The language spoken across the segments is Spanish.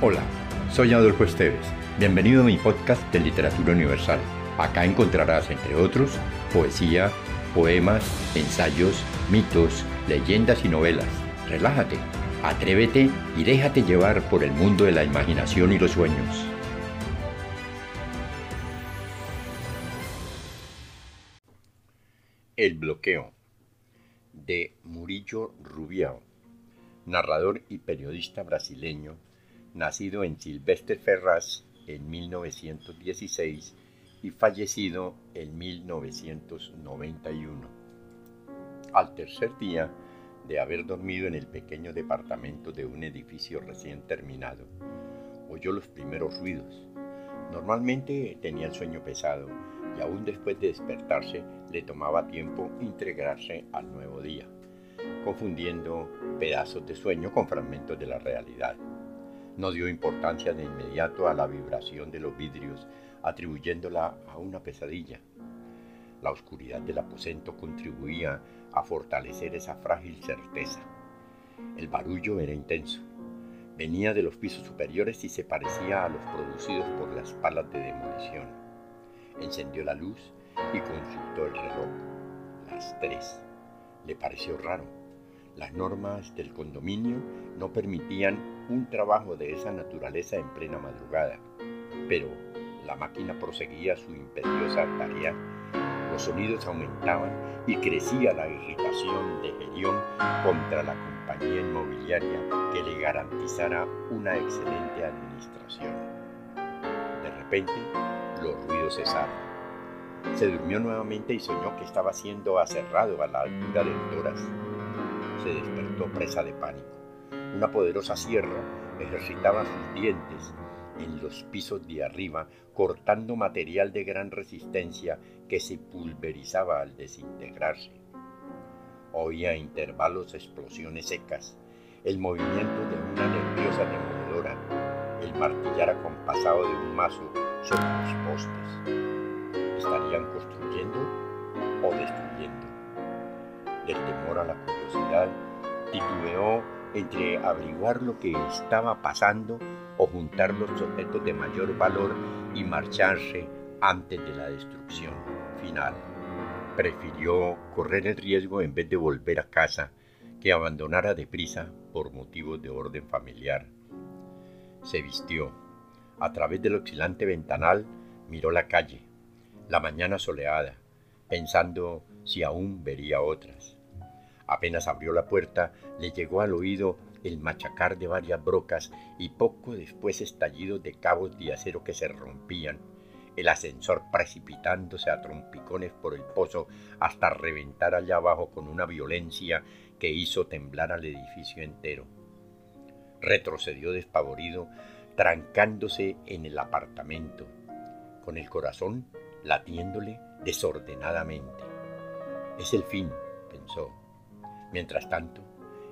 Hola, soy Adolfo Esteves. Bienvenido a mi podcast de Literatura Universal. Acá encontrarás, entre otros, poesía, poemas, ensayos, mitos, leyendas y novelas. Relájate, atrévete y déjate llevar por el mundo de la imaginación y los sueños. El bloqueo de Murillo Rubiao, narrador y periodista brasileño nacido en Silvestre Ferraz en 1916 y fallecido en 1991. Al tercer día de haber dormido en el pequeño departamento de un edificio recién terminado, oyó los primeros ruidos. Normalmente tenía el sueño pesado y aún después de despertarse le tomaba tiempo integrarse al nuevo día, confundiendo pedazos de sueño con fragmentos de la realidad. No dio importancia de inmediato a la vibración de los vidrios, atribuyéndola a una pesadilla. La oscuridad del aposento contribuía a fortalecer esa frágil certeza. El barullo era intenso. Venía de los pisos superiores y se parecía a los producidos por las palas de demolición. Encendió la luz y consultó el reloj. Las tres. Le pareció raro. Las normas del condominio no permitían un trabajo de esa naturaleza en plena madrugada, pero la máquina proseguía su imperiosa tarea. Los sonidos aumentaban y crecía la irritación de Gerión contra la compañía inmobiliaria que le garantizara una excelente administración. De repente, los ruidos cesaron. Se durmió nuevamente y soñó que estaba siendo aserrado a la altura del toras. Se despertó presa de pánico. Una poderosa sierra ejercitaba sus dientes en los pisos de arriba, cortando material de gran resistencia que se pulverizaba al desintegrarse. Oía a intervalos explosiones secas, el movimiento de una nerviosa demoledora, el martillar acompasado de un mazo sobre los postes. ¿Estarían construyendo o destruyendo? Del temor a la curiosidad, titubeó entre averiguar lo que estaba pasando o juntar los objetos de mayor valor y marcharse antes de la destrucción final. Prefirió correr el riesgo en vez de volver a casa que abandonara deprisa por motivos de orden familiar. Se vistió. A través del oscilante ventanal miró la calle, la mañana soleada, pensando si aún vería otras. Apenas abrió la puerta, le llegó al oído el machacar de varias brocas y poco después estallidos de cabos de acero que se rompían, el ascensor precipitándose a trompicones por el pozo hasta reventar allá abajo con una violencia que hizo temblar al edificio entero. Retrocedió despavorido, trancándose en el apartamento, con el corazón latiéndole desordenadamente. Es el fin, pensó. Mientras tanto,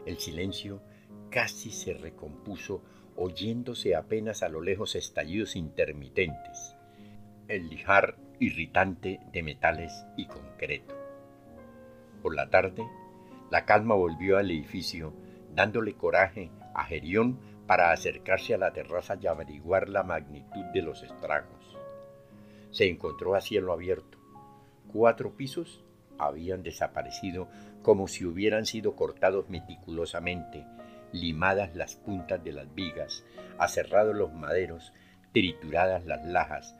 el silencio casi se recompuso oyéndose apenas a lo lejos estallidos intermitentes, el lijar irritante de metales y concreto. Por la tarde, la calma volvió al edificio, dándole coraje a Gerión para acercarse a la terraza y averiguar la magnitud de los estragos. Se encontró a cielo abierto, cuatro pisos habían desaparecido como si hubieran sido cortados meticulosamente, limadas las puntas de las vigas, aserrados los maderos, trituradas las lajas,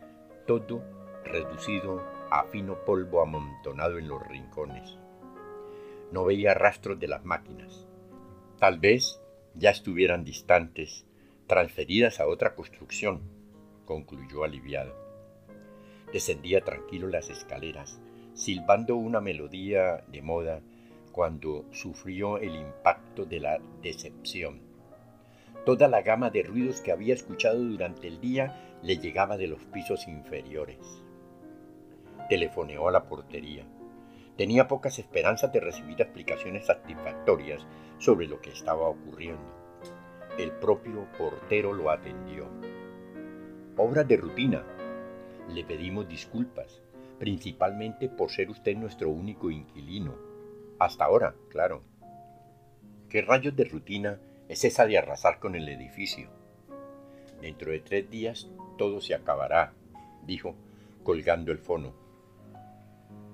todo reducido a fino polvo amontonado en los rincones. No veía rastros de las máquinas. Tal vez ya estuvieran distantes, transferidas a otra construcción, concluyó aliviado. Descendía tranquilo las escaleras, silbando una melodía de moda cuando sufrió el impacto de la decepción. Toda la gama de ruidos que había escuchado durante el día le llegaba de los pisos inferiores. Telefoneó a la portería. Tenía pocas esperanzas de recibir explicaciones satisfactorias sobre lo que estaba ocurriendo. El propio portero lo atendió. Obras de rutina. Le pedimos disculpas principalmente por ser usted nuestro único inquilino. Hasta ahora, claro. ¿Qué rayos de rutina es esa de arrasar con el edificio? Dentro de tres días todo se acabará, dijo, colgando el fono.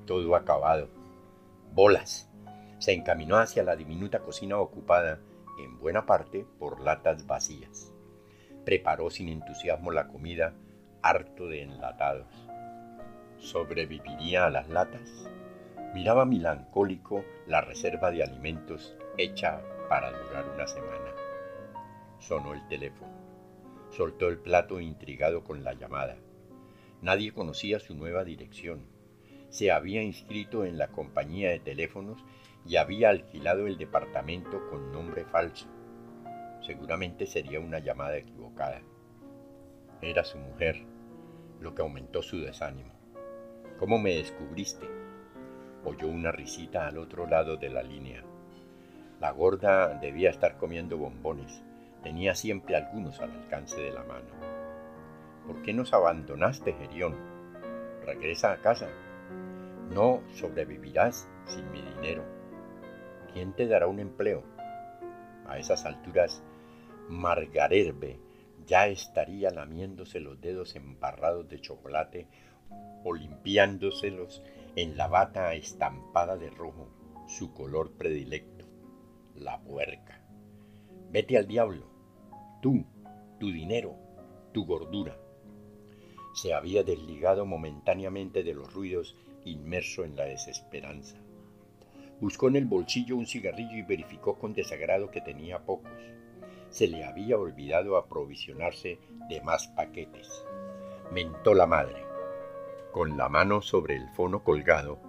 Todo acabado. Bolas. Se encaminó hacia la diminuta cocina ocupada, en buena parte, por latas vacías. Preparó sin entusiasmo la comida, harto de enlatados. ¿Sobreviviría a las latas? Miraba melancólico la reserva de alimentos hecha para durar una semana. Sonó el teléfono. Soltó el plato intrigado con la llamada. Nadie conocía su nueva dirección. Se había inscrito en la compañía de teléfonos y había alquilado el departamento con nombre falso. Seguramente sería una llamada equivocada. Era su mujer, lo que aumentó su desánimo. ¿Cómo me descubriste? Oyó una risita al otro lado de la línea. La gorda debía estar comiendo bombones tenía siempre algunos al alcance de la mano. ¿Por qué nos abandonaste, Gerión? Regresa a casa. No sobrevivirás sin mi dinero. ¿Quién te dará un empleo? A esas alturas, Margarerbe ya estaría lamiéndose los dedos embarrados de chocolate o limpiándoselos en la bata estampada de rojo, su color predilecto, la puerca. Vete al diablo, tú, tu dinero, tu gordura. Se había desligado momentáneamente de los ruidos, inmerso en la desesperanza. Buscó en el bolsillo un cigarrillo y verificó con desagrado que tenía pocos. Se le había olvidado aprovisionarse de más paquetes. Mentó la madre. Con la mano sobre el fono colgado,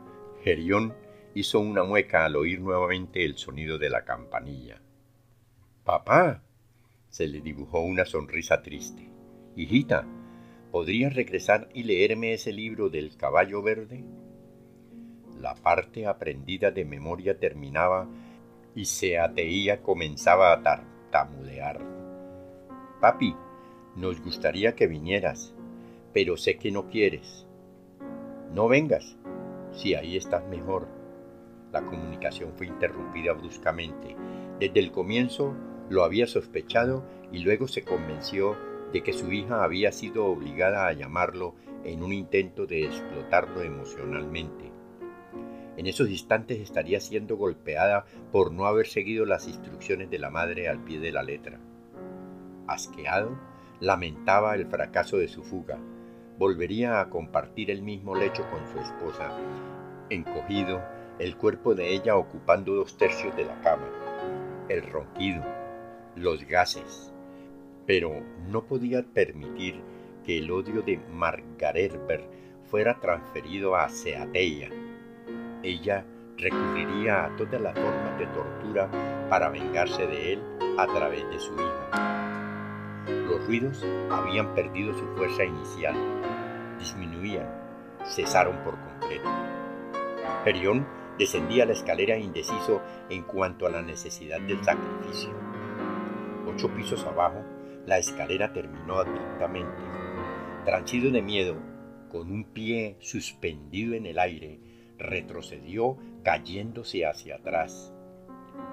Gerión hizo una mueca al oír nuevamente el sonido de la campanilla. Papá, se le dibujó una sonrisa triste. Hijita, ¿podrías regresar y leerme ese libro del caballo verde? La parte aprendida de memoria terminaba y Seateía comenzaba a tartamudear. Papi, nos gustaría que vinieras, pero sé que no quieres. No vengas, si ahí estás mejor. La comunicación fue interrumpida bruscamente. Desde el comienzo lo había sospechado y luego se convenció de que su hija había sido obligada a llamarlo en un intento de explotarlo emocionalmente. En esos instantes estaría siendo golpeada por no haber seguido las instrucciones de la madre al pie de la letra. Asqueado, lamentaba el fracaso de su fuga. Volvería a compartir el mismo lecho con su esposa, encogido, el cuerpo de ella ocupando dos tercios de la cama. El ronquido, los gases, pero no podía permitir que el odio de Margaretberg fuera transferido a Seateia. Ella recurriría a todas las formas de tortura para vengarse de él a través de su hija. Ruidos habían perdido su fuerza inicial, disminuían, cesaron por completo. Perión descendía la escalera indeciso en cuanto a la necesidad del sacrificio ocho pisos abajo, la escalera terminó abruptamente. Transido de miedo, con un pie suspendido en el aire, retrocedió cayéndose hacia atrás.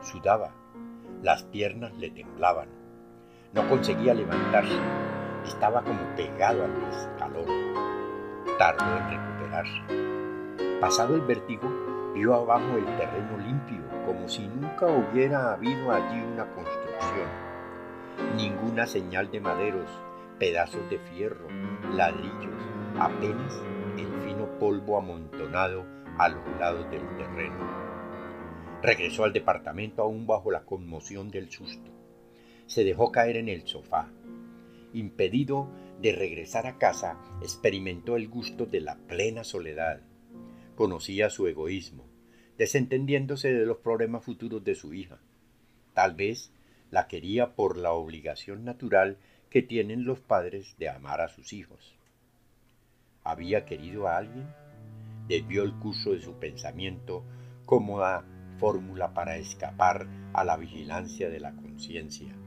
Sudaba, las piernas le temblaban. No conseguía levantarse, estaba como pegado al escalón. Tardó en recuperarse. Pasado el vértigo, vio abajo el terreno limpio, como si nunca hubiera habido allí una construcción ninguna señal de maderos, pedazos de fierro, ladrillos, apenas el fino polvo amontonado a los lados del terreno. Regresó al departamento aún bajo la conmoción del susto. Se dejó caer en el sofá. Impedido de regresar a casa, experimentó el gusto de la plena soledad. Conocía su egoísmo, desentendiéndose de los problemas futuros de su hija. Tal vez la quería por la obligación natural que tienen los padres de amar a sus hijos. ¿Había querido a alguien? Desvió el curso de su pensamiento cómoda fórmula para escapar a la vigilancia de la conciencia.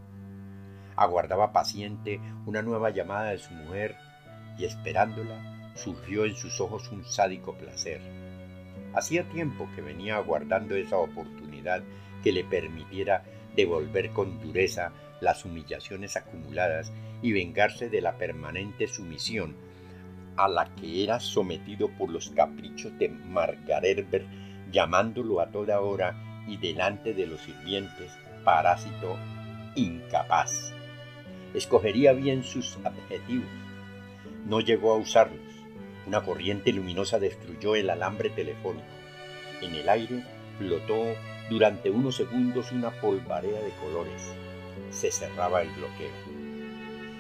Aguardaba paciente una nueva llamada de su mujer y esperándola surgió en sus ojos un sádico placer. Hacía tiempo que venía aguardando esa oportunidad que le permitiera devolver con dureza las humillaciones acumuladas y vengarse de la permanente sumisión a la que era sometido por los caprichos de Margaretberg, llamándolo a toda hora y delante de los sirvientes parásito incapaz. Escogería bien sus adjetivos. No llegó a usarlos. Una corriente luminosa destruyó el alambre telefónico. En el aire flotó durante unos segundos una polvareda de colores. Se cerraba el bloqueo.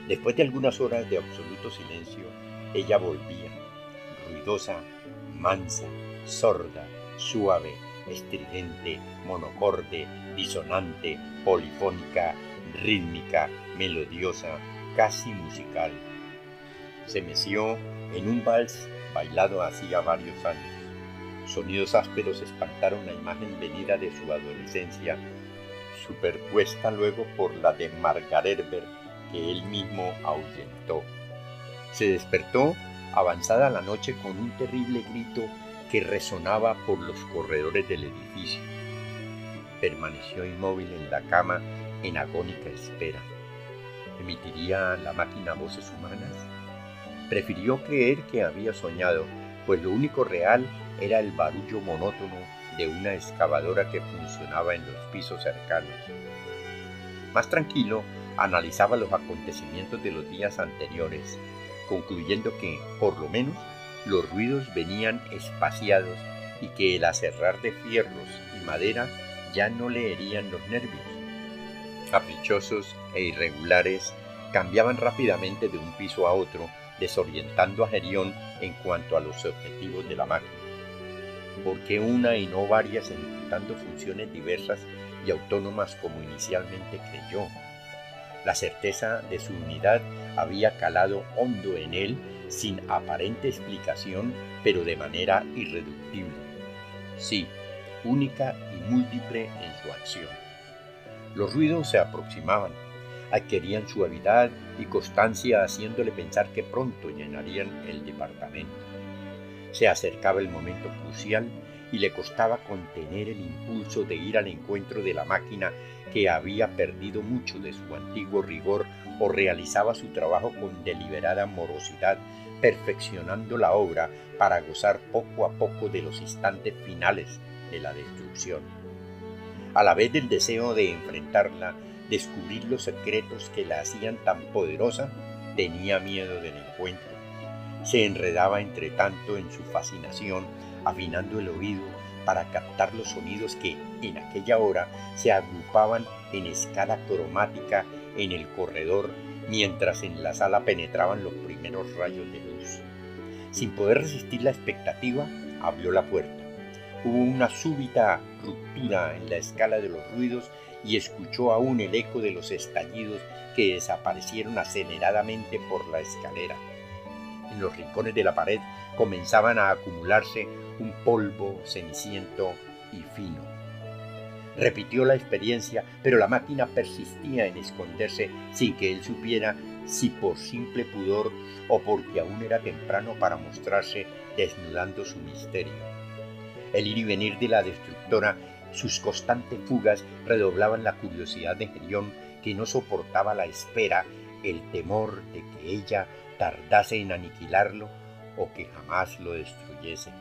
Después de algunas horas de absoluto silencio, ella volvía, ruidosa, mansa, sorda, suave, estridente, monocorde, disonante, polifónica, rítmica, melodiosa, casi musical. Se meció en un vals bailado hacía varios años. Sonidos ásperos espantaron la imagen venida de su adolescencia, superpuesta luego por la de Margaretberg que él mismo ahuyentó. Se despertó avanzada la noche con un terrible grito que resonaba por los corredores del edificio. Permaneció inmóvil en la cama en agónica espera. ¿Emitiría la máquina voces humanas? Prefirió creer que había soñado, pues lo único real era el barullo monótono de una excavadora que funcionaba en los pisos cercanos. Más tranquilo, analizaba los acontecimientos de los días anteriores, concluyendo que, por lo menos, los ruidos venían espaciados y que el aserrar de fierros y madera ya no le herían los nervios. Caprichosos e irregulares cambiaban rápidamente de un piso a otro, desorientando a Gerión en cuanto a los objetivos de la máquina. ¿Por qué una y no varias ejecutando funciones diversas y autónomas como inicialmente creyó? La certeza de su unidad había calado hondo en él sin aparente explicación, pero de manera irreductible. Sí, única y múltiple en su acción. Los ruidos se aproximaban, adquirían suavidad y constancia haciéndole pensar que pronto llenarían el departamento. Se acercaba el momento crucial y le costaba contener el impulso de ir al encuentro de la máquina que había perdido mucho de su antiguo rigor o realizaba su trabajo con deliberada morosidad, perfeccionando la obra para gozar poco a poco de los instantes finales de la destrucción. A la vez del deseo de enfrentarla, descubrir los secretos que la hacían tan poderosa, tenía miedo del encuentro. Se enredaba entre tanto en su fascinación, afinando el oído para captar los sonidos que en aquella hora se agrupaban en escala cromática en el corredor mientras en la sala penetraban los primeros rayos de luz. Sin poder resistir la expectativa, abrió la puerta. Hubo una súbita ruptura en la escala de los ruidos y escuchó aún el eco de los estallidos que desaparecieron aceleradamente por la escalera. En los rincones de la pared comenzaban a acumularse un polvo ceniciento y fino. Repitió la experiencia, pero la máquina persistía en esconderse sin que él supiera si por simple pudor o porque aún era temprano para mostrarse desnudando su misterio. El ir y venir de la destructora, sus constantes fugas redoblaban la curiosidad de Gerión, que no soportaba la espera, el temor de que ella tardase en aniquilarlo o que jamás lo destruyese.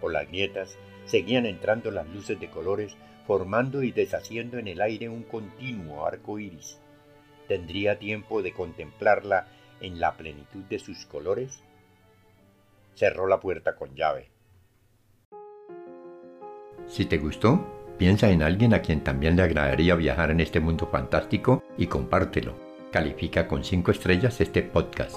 Por las grietas seguían entrando las luces de colores, formando y deshaciendo en el aire un continuo arco iris. ¿Tendría tiempo de contemplarla en la plenitud de sus colores? Cerró la puerta con llave. Si te gustó, piensa en alguien a quien también le agradaría viajar en este mundo fantástico y compártelo. Califica con 5 estrellas este podcast.